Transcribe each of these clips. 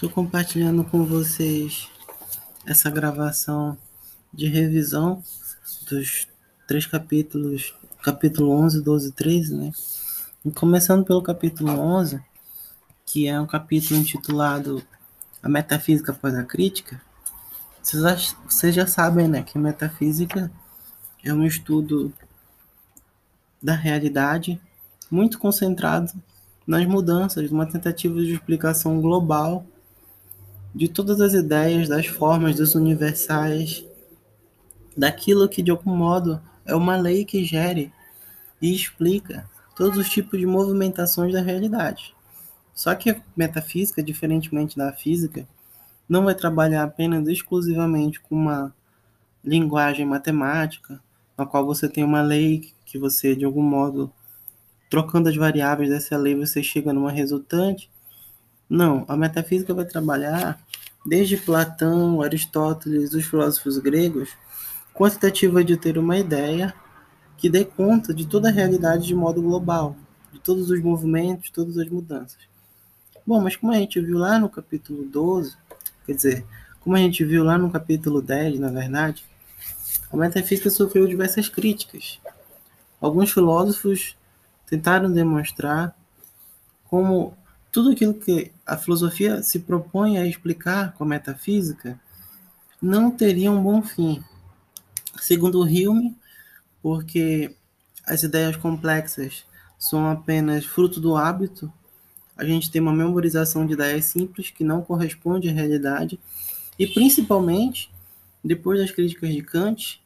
Estou compartilhando com vocês essa gravação de revisão dos três capítulos, capítulo 11, 12 e 13, né? E começando pelo capítulo 11, que é um capítulo intitulado A Metafísica após a Crítica. Vocês, vocês já sabem, né, que metafísica é um estudo da realidade muito concentrado nas mudanças, uma tentativa de explicação global de todas as ideias, das formas, dos universais, daquilo que de algum modo é uma lei que gere e explica todos os tipos de movimentações da realidade. Só que a metafísica, diferentemente da física, não vai trabalhar apenas exclusivamente com uma linguagem matemática, na qual você tem uma lei que você, de algum modo, trocando as variáveis dessa lei, você chega numa resultante, não, a metafísica vai trabalhar desde Platão, Aristóteles, os filósofos gregos, com a tentativa de ter uma ideia que dê conta de toda a realidade de modo global, de todos os movimentos, todas as mudanças. Bom, mas como a gente viu lá no capítulo 12, quer dizer, como a gente viu lá no capítulo 10, na verdade, a metafísica sofreu diversas críticas. Alguns filósofos tentaram demonstrar como tudo aquilo que a filosofia se propõe a explicar com a metafísica não teria um bom fim. Segundo Hume, porque as ideias complexas são apenas fruto do hábito, a gente tem uma memorização de ideias simples que não corresponde à realidade, e principalmente, depois das críticas de Kant,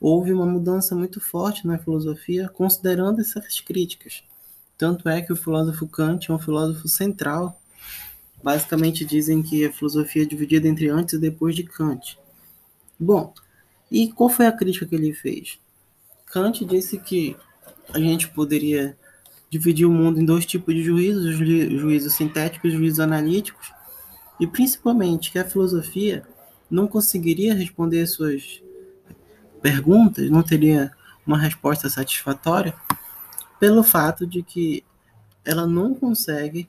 houve uma mudança muito forte na filosofia considerando essas críticas. Tanto é que o filósofo Kant é um filósofo central. Basicamente dizem que a filosofia é dividida entre antes e depois de Kant. Bom, e qual foi a crítica que ele fez? Kant disse que a gente poderia dividir o mundo em dois tipos de juízos, os juízos sintéticos e os juízos analíticos, e principalmente que a filosofia não conseguiria responder suas perguntas, não teria uma resposta satisfatória pelo fato de que ela não consegue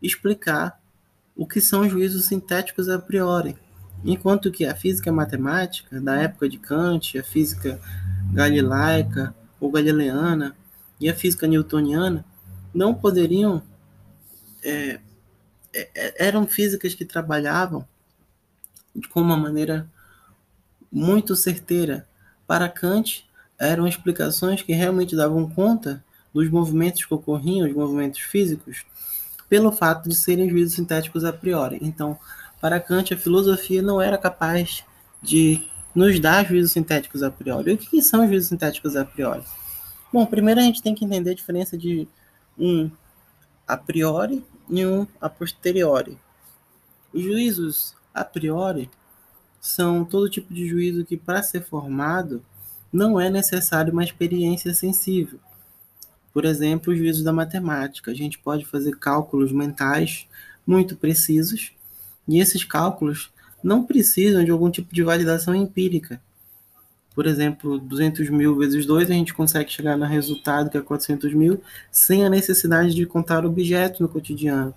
explicar o que são juízos sintéticos a priori. Enquanto que a física matemática, da época de Kant, a física galilaica ou galileana e a física newtoniana não poderiam. É, é, é eram físicas que trabalhavam com uma maneira muito certeira. Para Kant, eram explicações que realmente davam conta dos movimentos que ocorriam, os movimentos físicos, pelo fato de serem juízos sintéticos a priori. Então, para Kant, a filosofia não era capaz de nos dar juízos sintéticos a priori. O que são juízos sintéticos a priori? Bom, primeiro a gente tem que entender a diferença de um a priori e um a posteriori. Os juízos a priori são todo tipo de juízo que, para ser formado, não é necessário uma experiência sensível. Por exemplo, o juízo da matemática. A gente pode fazer cálculos mentais muito precisos, e esses cálculos não precisam de algum tipo de validação empírica. Por exemplo, 200 mil vezes 2, a gente consegue chegar no resultado, que é 400 mil, sem a necessidade de contar objetos no cotidiano.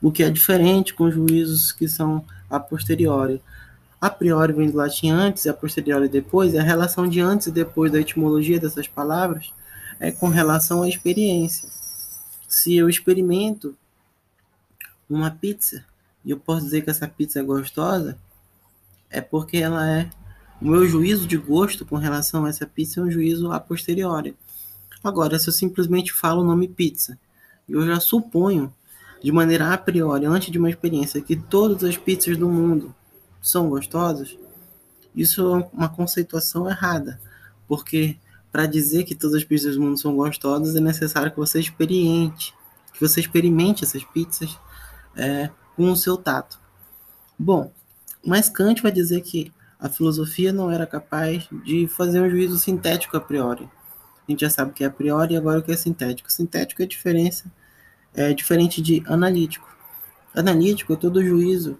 O que é diferente com juízos que são a posteriori a priori vem do latim antes e a posteriori depois, e a relação de antes e depois da etimologia dessas palavras é com relação à experiência. Se eu experimento uma pizza e eu posso dizer que essa pizza é gostosa, é porque ela é o meu juízo de gosto com relação a essa pizza é um juízo a posteriori. Agora, se eu simplesmente falo o nome pizza, eu já suponho de maneira a priori, antes de uma experiência, que todas as pizzas do mundo são gostosos, isso é uma conceituação errada, porque para dizer que todas as pizzas do mundo são gostosas é necessário que você experimente, que você experimente essas pizzas é, com o seu tato. Bom, mas Kant vai dizer que a filosofia não era capaz de fazer um juízo sintético a priori. A gente já sabe o que é a priori e agora o que é sintético. Sintético é diferença é diferente de analítico. Analítico é todo juízo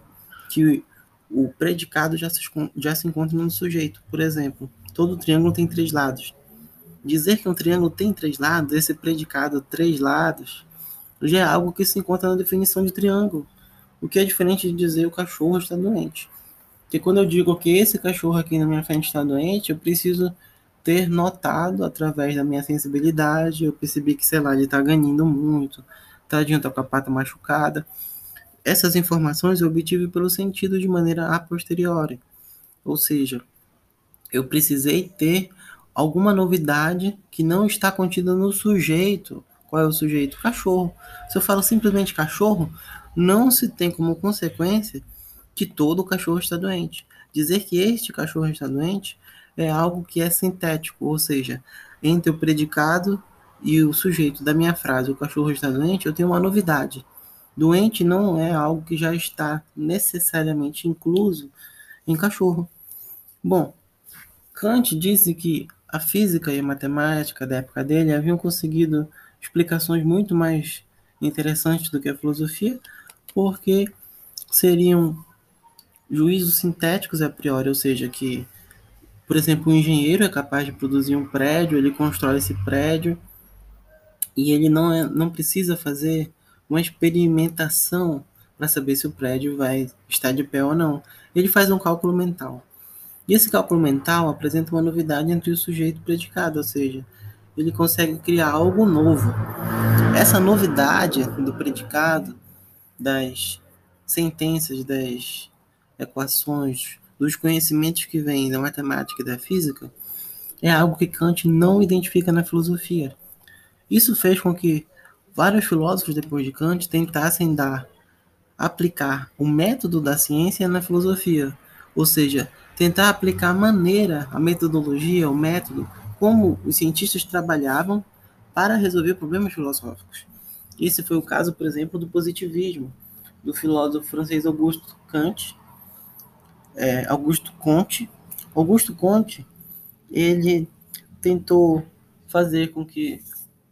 que o predicado já se, já se encontra no sujeito. Por exemplo, todo triângulo tem três lados. Dizer que um triângulo tem três lados, esse predicado três lados, já é algo que se encontra na definição de triângulo. O que é diferente de dizer o cachorro está doente. Porque quando eu digo que esse cachorro aqui na minha frente está doente, eu preciso ter notado através da minha sensibilidade, eu percebi que, sei lá, ele está ganhando muito, tadinho, tá com a pata machucada. Essas informações eu obtive pelo sentido de maneira a posteriori. Ou seja, eu precisei ter alguma novidade que não está contida no sujeito. Qual é o sujeito? Cachorro. Se eu falo simplesmente cachorro, não se tem como consequência que todo cachorro está doente. Dizer que este cachorro está doente é algo que é sintético, ou seja, entre o predicado e o sujeito da minha frase, o cachorro está doente, eu tenho uma novidade. Doente não é algo que já está necessariamente incluso em cachorro. Bom, Kant disse que a física e a matemática da época dele haviam conseguido explicações muito mais interessantes do que a filosofia, porque seriam juízos sintéticos a priori, ou seja, que, por exemplo, um engenheiro é capaz de produzir um prédio, ele constrói esse prédio e ele não, é, não precisa fazer uma experimentação para saber se o prédio vai estar de pé ou não. Ele faz um cálculo mental. E esse cálculo mental apresenta uma novidade entre o sujeito e o predicado, ou seja, ele consegue criar algo novo. Essa novidade do predicado, das sentenças, das equações, dos conhecimentos que vêm da matemática e da física, é algo que Kant não identifica na filosofia. Isso fez com que vários filósofos depois de Kant tentassem dar aplicar o método da ciência na filosofia, ou seja, tentar aplicar a maneira, a metodologia, o método, como os cientistas trabalhavam para resolver problemas filosóficos. Esse foi o caso, por exemplo, do positivismo, do filósofo francês Auguste Kant, é, Augusto Comte. Augusto Comte, ele tentou fazer com que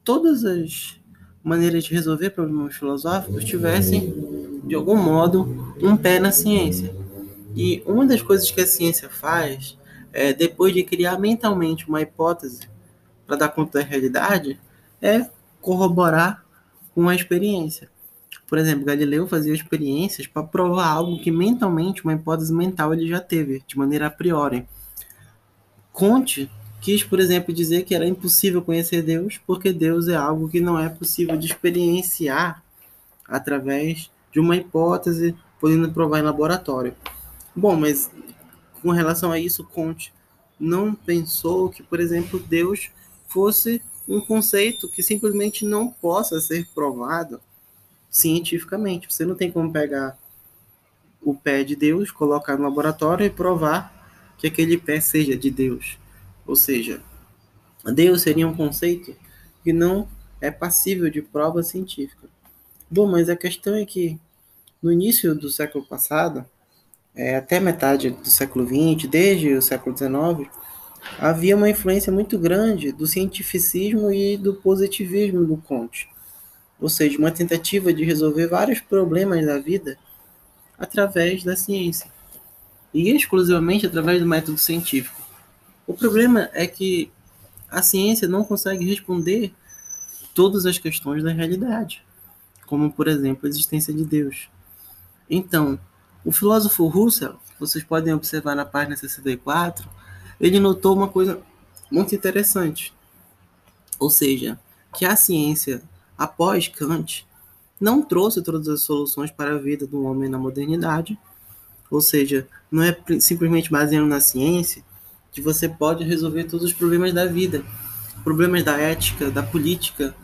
todas as maneiras de resolver problemas filosóficos tivessem, de algum modo, um pé na ciência. E uma das coisas que a ciência faz, é, depois de criar mentalmente uma hipótese para dar conta da realidade, é corroborar com a experiência. Por exemplo, Galileu fazia experiências para provar algo que mentalmente, uma hipótese mental, ele já teve, de maneira a priori. Conte quis, por exemplo, dizer que era impossível conhecer Deus, porque Deus é algo que não é possível de experienciar através de uma hipótese, podendo provar em laboratório. Bom, mas com relação a isso, Conte não pensou que, por exemplo, Deus fosse um conceito que simplesmente não possa ser provado cientificamente. Você não tem como pegar o pé de Deus, colocar no laboratório e provar que aquele pé seja de Deus. Ou seja, Deus seria um conceito que não é passível de prova científica. Bom, mas a questão é que no início do século passado, é, até metade do século XX, desde o século XIX, havia uma influência muito grande do cientificismo e do positivismo do Comte. Ou seja, uma tentativa de resolver vários problemas da vida através da ciência. E exclusivamente através do método científico. O problema é que a ciência não consegue responder todas as questões da realidade, como, por exemplo, a existência de Deus. Então, o filósofo Russell, vocês podem observar na página 64, ele notou uma coisa muito interessante. Ou seja, que a ciência, após Kant, não trouxe todas as soluções para a vida do homem na modernidade. Ou seja, não é simplesmente baseando na ciência que você pode resolver todos os problemas da vida, problemas da ética, da política,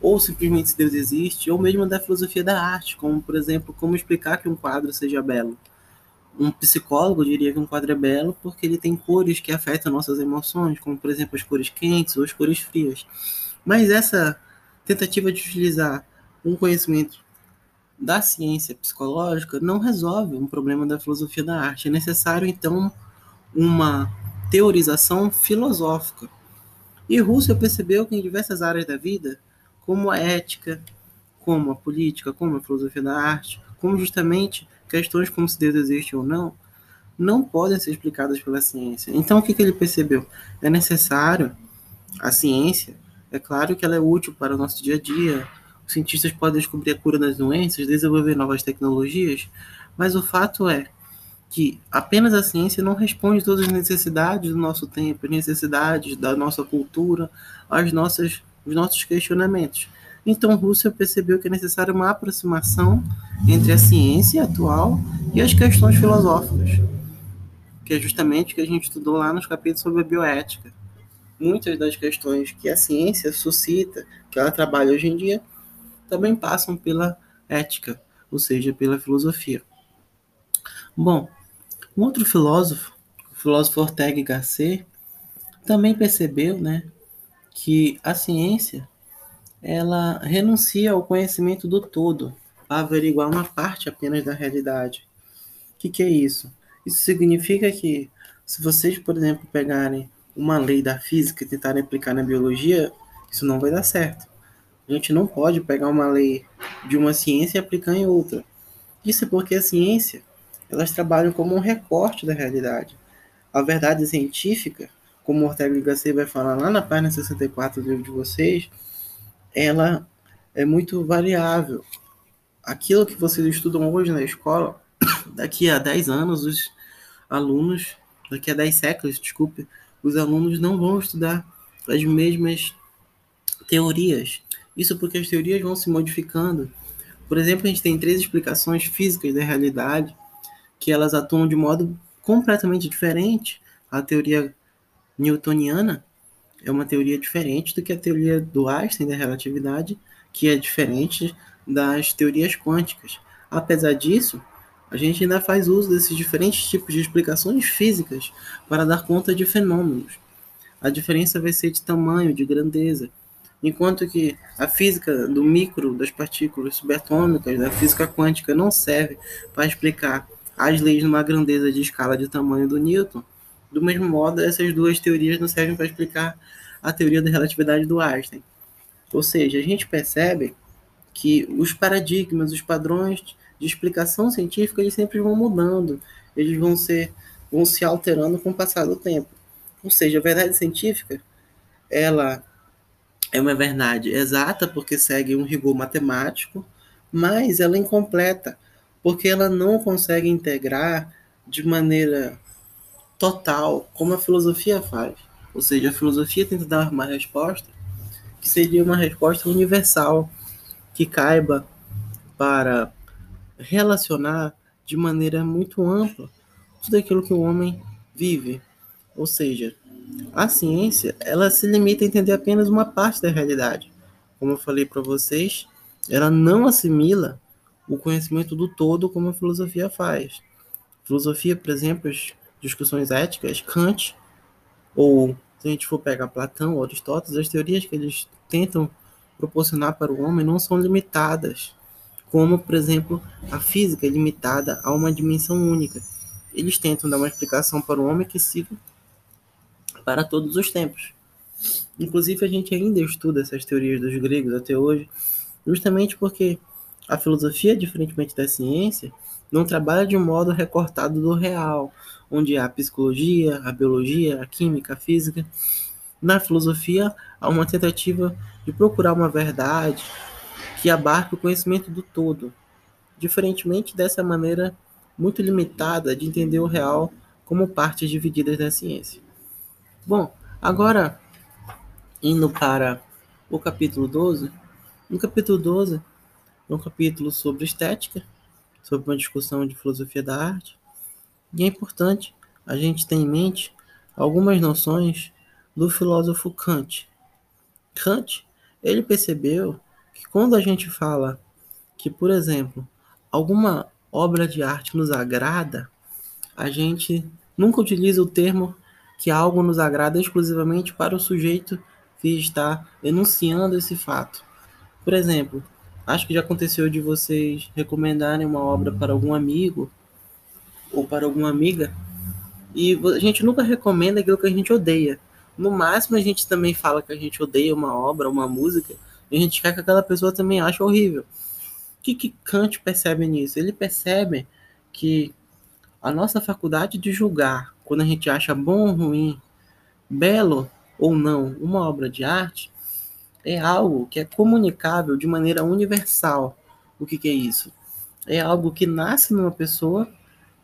ou simplesmente se Deus existe, ou mesmo da filosofia da arte, como por exemplo, como explicar que um quadro seja belo. Um psicólogo diria que um quadro é belo porque ele tem cores que afetam nossas emoções, como por exemplo as cores quentes ou as cores frias. Mas essa tentativa de utilizar um conhecimento da ciência psicológica não resolve um problema da filosofia da arte. É necessário então uma teorização filosófica. E Russell percebeu que em diversas áreas da vida, como a ética, como a política, como a filosofia da arte, como justamente questões como se Deus existe ou não, não podem ser explicadas pela ciência. Então, o que, que ele percebeu? É necessário a ciência, é claro que ela é útil para o nosso dia a dia, os cientistas podem descobrir a cura das doenças, desenvolver novas tecnologias, mas o fato é que apenas a ciência não responde todas as necessidades do nosso tempo, as necessidades da nossa cultura, as nossas, os nossos questionamentos. Então, Russell percebeu que é necessária uma aproximação entre a ciência atual e as questões filosóficas, que é justamente o que a gente estudou lá nos capítulos sobre a bioética. Muitas das questões que a ciência suscita, que ela trabalha hoje em dia, também passam pela ética, ou seja, pela filosofia. Bom, um outro filósofo, o filósofo Ortega y Gasset, também percebeu, né, que a ciência ela renuncia ao conhecimento do todo para averiguar uma parte apenas da realidade. O que, que é isso? Isso significa que se vocês, por exemplo, pegarem uma lei da física e tentarem aplicar na biologia, isso não vai dar certo. A gente não pode pegar uma lei de uma ciência e aplicar em outra. Isso é porque a ciência elas trabalham como um recorte da realidade. A verdade científica, como Ortega y Gasset vai falar lá na página 64 do livro de vocês, ela é muito variável. Aquilo que vocês estudam hoje na escola, daqui a 10 anos, os alunos, daqui a 10 séculos, desculpe, os alunos não vão estudar as mesmas teorias. Isso porque as teorias vão se modificando. Por exemplo, a gente tem três explicações físicas da realidade que elas atuam de modo completamente diferente. A teoria newtoniana é uma teoria diferente do que a teoria do Einstein da relatividade, que é diferente das teorias quânticas. Apesar disso, a gente ainda faz uso desses diferentes tipos de explicações físicas para dar conta de fenômenos. A diferença vai ser de tamanho, de grandeza. Enquanto que a física do micro, das partículas subatômicas, da física quântica, não serve para explicar as leis numa grandeza de escala de tamanho do Newton, do mesmo modo, essas duas teorias não servem para explicar a teoria da relatividade do Einstein. Ou seja, a gente percebe que os paradigmas, os padrões de explicação científica, eles sempre vão mudando, eles vão ser vão se alterando com o passar do tempo. Ou seja, a verdade científica, ela é uma verdade exata porque segue um rigor matemático, mas ela é incompleta porque ela não consegue integrar de maneira total como a filosofia faz. Ou seja, a filosofia tenta dar uma resposta que seria uma resposta universal, que caiba para relacionar de maneira muito ampla tudo aquilo que o homem vive. Ou seja, a ciência, ela se limita a entender apenas uma parte da realidade. Como eu falei para vocês, ela não assimila o conhecimento do todo como a filosofia faz. Filosofia, por exemplo, as discussões éticas, Kant, ou se a gente for pegar Platão ou Aristóteles, as teorias que eles tentam proporcionar para o homem não são limitadas, como, por exemplo, a física é limitada a uma dimensão única. Eles tentam dar uma explicação para o homem que siga para todos os tempos. Inclusive, a gente ainda estuda essas teorias dos gregos até hoje, justamente porque a filosofia, diferentemente da ciência, não trabalha de um modo recortado do real, onde há a psicologia, a biologia, a química, a física. Na filosofia, há uma tentativa de procurar uma verdade que abarque o conhecimento do todo, diferentemente dessa maneira muito limitada de entender o real como partes divididas da ciência. Bom, agora indo para o capítulo 12, no capítulo 12 é um capítulo sobre estética, sobre uma discussão de filosofia da arte. E é importante a gente ter em mente algumas noções do filósofo Kant. Kant, ele percebeu que quando a gente fala que, por exemplo, alguma obra de arte nos agrada, a gente nunca utiliza o termo que algo nos agrada exclusivamente para o sujeito que está enunciando esse fato. Por exemplo, Acho que já aconteceu de vocês recomendarem uma obra para algum amigo ou para alguma amiga e a gente nunca recomenda aquilo que a gente odeia. No máximo, a gente também fala que a gente odeia uma obra, uma música, e a gente quer que aquela pessoa também ache horrível. O que, que Kant percebe nisso? Ele percebe que a nossa faculdade de julgar, quando a gente acha bom ou ruim, belo ou não, uma obra de arte, é algo que é comunicável de maneira universal. O que, que é isso? É algo que nasce numa pessoa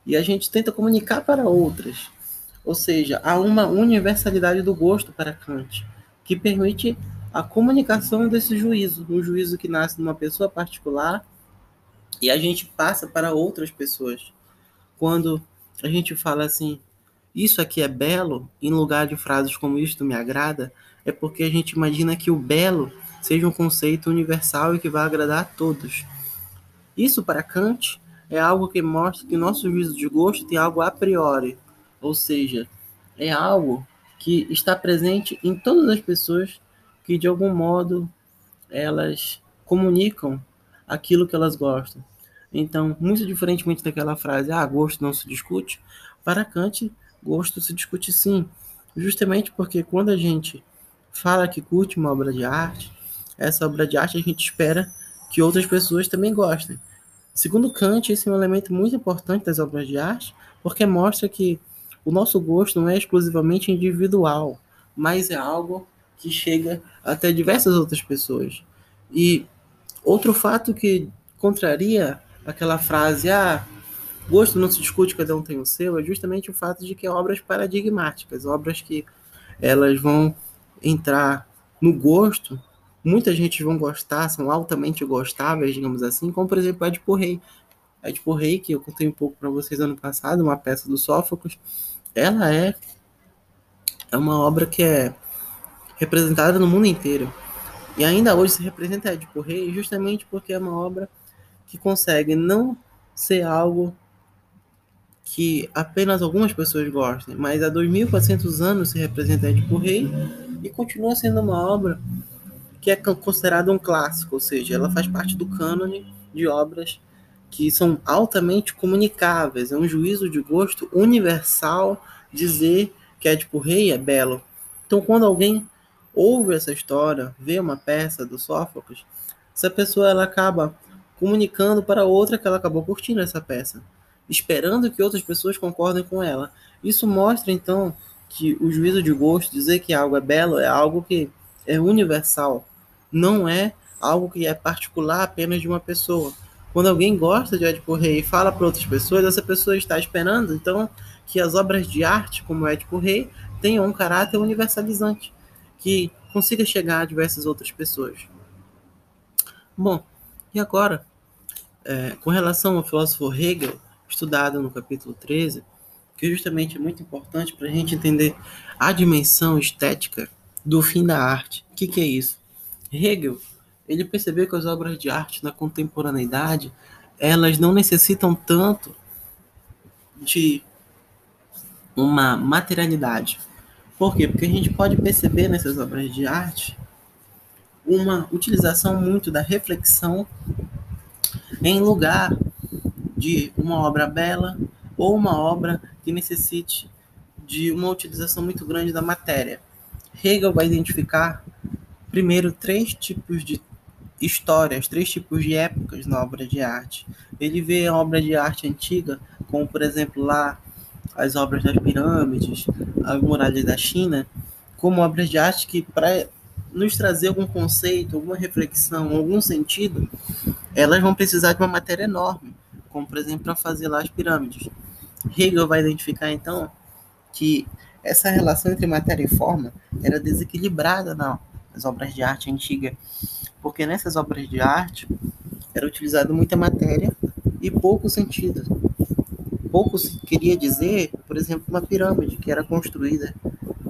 e a gente tenta comunicar para outras. Ou seja, há uma universalidade do gosto para Kant, que permite a comunicação desse juízo, um juízo que nasce numa pessoa particular e a gente passa para outras pessoas. Quando a gente fala assim, isso aqui é belo, em lugar de frases como isto me agrada, é porque a gente imagina que o belo seja um conceito universal e que vai agradar a todos. Isso para Kant é algo que mostra que nosso juízo de gosto tem algo a priori, ou seja, é algo que está presente em todas as pessoas que de algum modo elas comunicam aquilo que elas gostam. Então, muito diferentemente daquela frase, ah, gosto não se discute, para Kant, gosto se discute sim. Justamente porque quando a gente fala que curte uma obra de arte, essa obra de arte a gente espera que outras pessoas também gostem. Segundo Kant, esse é um elemento muito importante das obras de arte, porque mostra que o nosso gosto não é exclusivamente individual, mas é algo que chega até diversas outras pessoas. E outro fato que contraria aquela frase, ah, gosto não se discute, cada um tem o seu, é justamente o fato de que obras paradigmáticas, obras que elas vão entrar no gosto, muita gente vão gostar, são altamente gostáveis, digamos assim, como por exemplo Edipo Rei. Edipo Rei, que eu contei um pouco para vocês ano passado, uma peça do Sófocles, ela é, é uma obra que é representada no mundo inteiro. E ainda hoje se representa Edipo Rei justamente porque é uma obra que consegue não ser algo que apenas algumas pessoas gostem, mas há 2.400 anos se representa Edipo Rei e continua sendo uma obra que é considerada um clássico, ou seja, ela faz parte do cânone de obras que são altamente comunicáveis. É um juízo de gosto universal dizer que Edipo Rei é belo. Então, quando alguém ouve essa história, vê uma peça do Sófocles, essa pessoa ela acaba comunicando para outra que ela acabou curtindo essa peça, esperando que outras pessoas concordem com ela. Isso mostra então que o juízo de gosto, dizer que algo é belo, é algo que é universal, não é algo que é particular apenas de uma pessoa. Quando alguém gosta de Edipo Rei e fala para outras pessoas, essa pessoa está esperando então que as obras de arte, como Edipo Rei, tenham um caráter universalizante, que consiga chegar a diversas outras pessoas. Bom, e agora é, com relação ao filósofo Hegel, estudado no capítulo 13, que justamente é muito importante para a gente entender a dimensão estética do fim da arte. O que, que é isso? Hegel ele percebeu que as obras de arte na contemporaneidade elas não necessitam tanto de uma materialidade. Por quê? Porque a gente pode perceber nessas obras de arte uma utilização muito da reflexão em lugar de uma obra bela ou uma obra que necessite de uma utilização muito grande da matéria. Hegel vai identificar primeiro três tipos de histórias, três tipos de épocas na obra de arte. Ele vê a obra de arte antiga, como por exemplo lá as obras das pirâmides, as muralhas da China, como obras de arte que para nos trazer algum conceito, alguma reflexão, algum sentido, elas vão precisar de uma matéria enorme, como por exemplo para fazer lá as pirâmides. Hegel vai identificar então que essa relação entre matéria e forma era desequilibrada nas obras de arte antiga, porque nessas obras de arte era utilizada muita matéria e pouco sentido. Pouco se queria dizer, por exemplo, uma pirâmide que era construída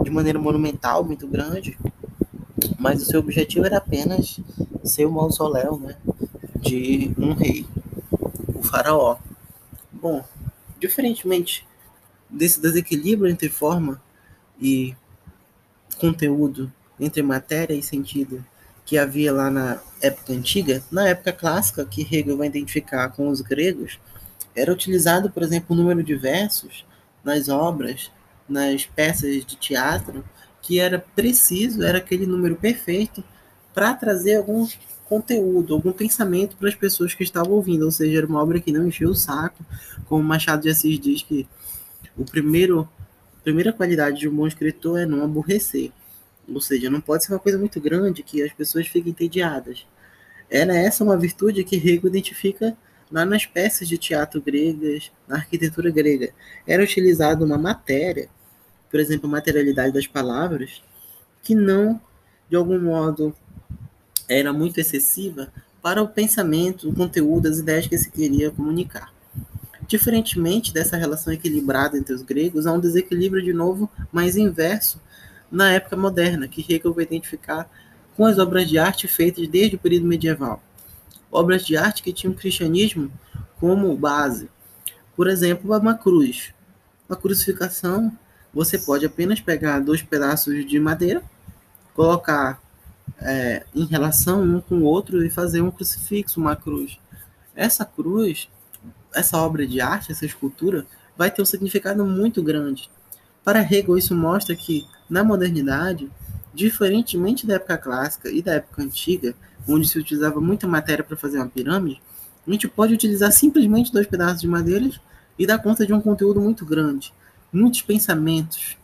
de maneira monumental, muito grande, mas o seu objetivo era apenas ser o mausoléu né, de um rei, o faraó. Bom, diferentemente desse desequilíbrio entre forma e conteúdo, entre matéria e sentido que havia lá na época antiga, na época clássica, que Hegel vai identificar com os gregos, era utilizado, por exemplo, o número de versos nas obras, nas peças de teatro, que era preciso, era aquele número perfeito para trazer algum conteúdo, algum pensamento para as pessoas que estavam ouvindo, ou seja, era uma obra que não encheu o saco, como Machado de Assis diz que o primeiro a primeira qualidade de um bom escritor é não aborrecer. Ou seja, não pode ser uma coisa muito grande que as pessoas fiquem entediadas. Era essa uma virtude que Hegel identifica lá nas peças de teatro gregas, na arquitetura grega. Era utilizada uma matéria, por exemplo, a materialidade das palavras, que não, de algum modo, era muito excessiva para o pensamento, o conteúdo, as ideias que se queria comunicar. Diferentemente dessa relação equilibrada entre os gregos, há um desequilíbrio, de novo, mais inverso na época moderna, que Hegel vai identificar com as obras de arte feitas desde o período medieval. Obras de arte que tinham o cristianismo como base. Por exemplo, uma cruz. Uma crucificação, você pode apenas pegar dois pedaços de madeira, colocar é, em relação um com o outro e fazer um crucifixo, uma cruz. Essa cruz, essa obra de arte, essa escultura, vai ter um significado muito grande. Para Hegel, isso mostra que, na modernidade, diferentemente da época clássica e da época antiga, onde se utilizava muita matéria para fazer uma pirâmide, a gente pode utilizar simplesmente dois pedaços de madeira e dar conta de um conteúdo muito grande, muitos pensamentos,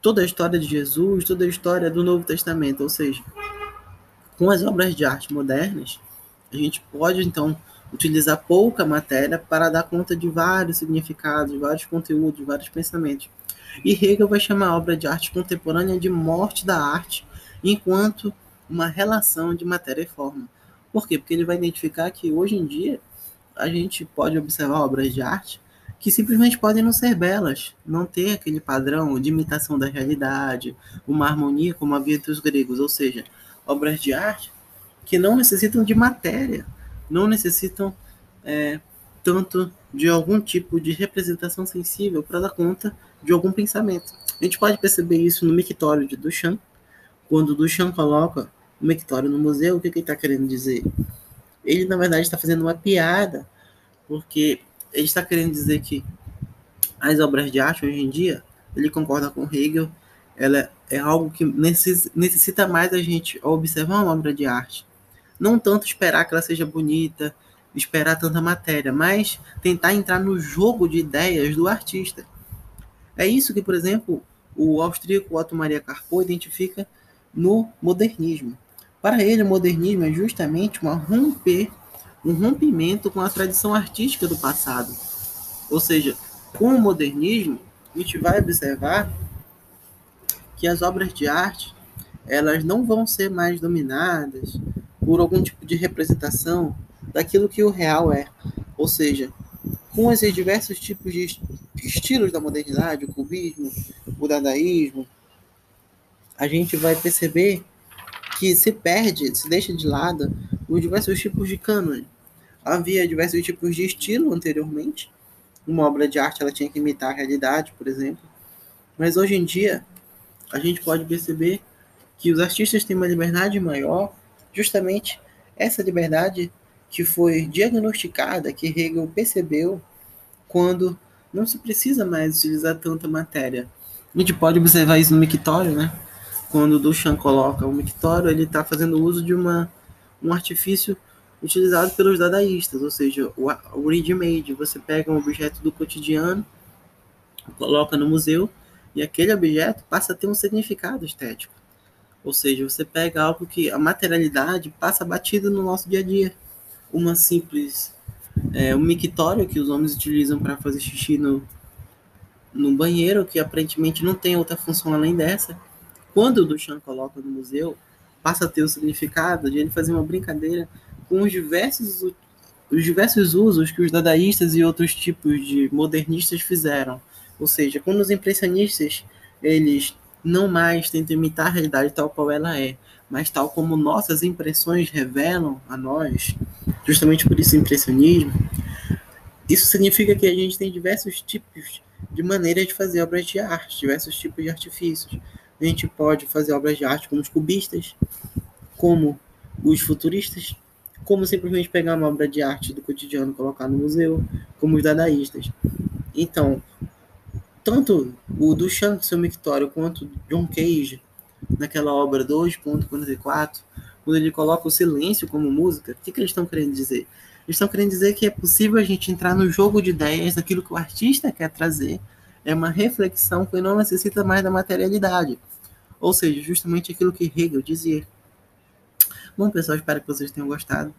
toda a história de Jesus, toda a história do Novo Testamento, ou seja, com as obras de arte modernas, a gente pode então utilizar pouca matéria para dar conta de vários significados, vários conteúdos, vários pensamentos. E Hegel vai chamar a obra de arte contemporânea de morte da arte, enquanto uma relação de matéria e forma. Por quê? Porque ele vai identificar que hoje em dia a gente pode observar obras de arte que simplesmente podem não ser belas, não ter aquele padrão de imitação da realidade, uma harmonia como havia entre os gregos, ou seja, obras de arte que não necessitam de matéria, não necessitam é, tanto de algum tipo de representação sensível para dar conta de algum pensamento. A gente pode perceber isso no mictório de Duchamp, quando Duchamp coloca o mictório no museu, o que, que ele está querendo dizer? Ele, na verdade, está fazendo uma piada, porque ele está querendo dizer que as obras de arte hoje em dia, ele concorda com Hegel, ela é algo que necessita mais a gente observar uma obra de arte. Não tanto esperar que ela seja bonita, esperar tanta matéria, mas tentar entrar no jogo de ideias do artista. É isso que, por exemplo, o austríaco Otto Maria Carpo identifica no modernismo. Para ele, o modernismo é justamente uma romper, um rompimento com a tradição artística do passado. Ou seja, com o modernismo, a gente vai observar que as obras de arte elas não vão ser mais dominadas por algum tipo de representação daquilo que o real é. Ou seja, com esses diversos tipos de estilos da modernidade, o cubismo, o dadaísmo, a gente vai perceber que se perde, se deixa de lado os diversos tipos de cânone. Havia diversos tipos de estilo anteriormente. Uma obra de arte ela tinha que imitar a realidade, por exemplo. Mas hoje em dia, a gente pode perceber que os artistas têm uma liberdade maior, justamente essa liberdade que foi diagnosticada, que Hegel percebeu quando não se precisa mais utilizar tanta matéria. A gente pode observar isso no mictório, né? Quando o Duchamp coloca o mictório, ele está fazendo uso de uma, um artifício utilizado pelos dadaístas, ou seja, o, ready-made. Você pega um objeto do cotidiano, coloca no museu e aquele objeto passa a ter um significado estético. Ou seja, você pega algo que a materialidade passa batido no nosso dia a dia. Uma simples. É, um mictório que os homens utilizam para fazer xixi no, no banheiro, que aparentemente não tem outra função além dessa. Quando o Duchamp coloca no museu, passa a ter o significado de ele fazer uma brincadeira com os diversos, os diversos usos que os dadaístas e outros tipos de modernistas fizeram. Ou seja, quando os impressionistas eles não mais tentam imitar a realidade tal qual ela é, mas tal como nossas impressões revelam a nós, justamente por isso impressionismo, isso significa que a gente tem diversos tipos de maneiras de fazer obras de arte, diversos tipos de artifícios. A gente pode fazer obras de arte como os cubistas, como os futuristas, como simplesmente pegar uma obra de arte do cotidiano e colocar no museu, como os dadaístas. Então, tanto o Duchamp, seu mictório, quanto John Cage, naquela obra 2.44, quando ele coloca o silêncio como música, o que, que eles estão querendo dizer? Eles estão querendo dizer que é possível a gente entrar no jogo de ideias daquilo que o artista quer trazer. É uma reflexão que não necessita mais da materialidade. Ou seja, justamente aquilo que Hegel dizia. Bom, pessoal, espero que vocês tenham gostado.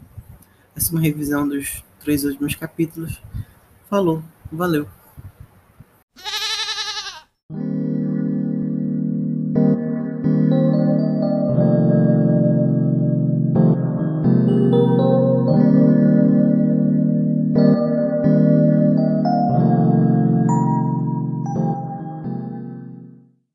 Essa é uma revisão dos três últimos capítulos. Falou, valeu.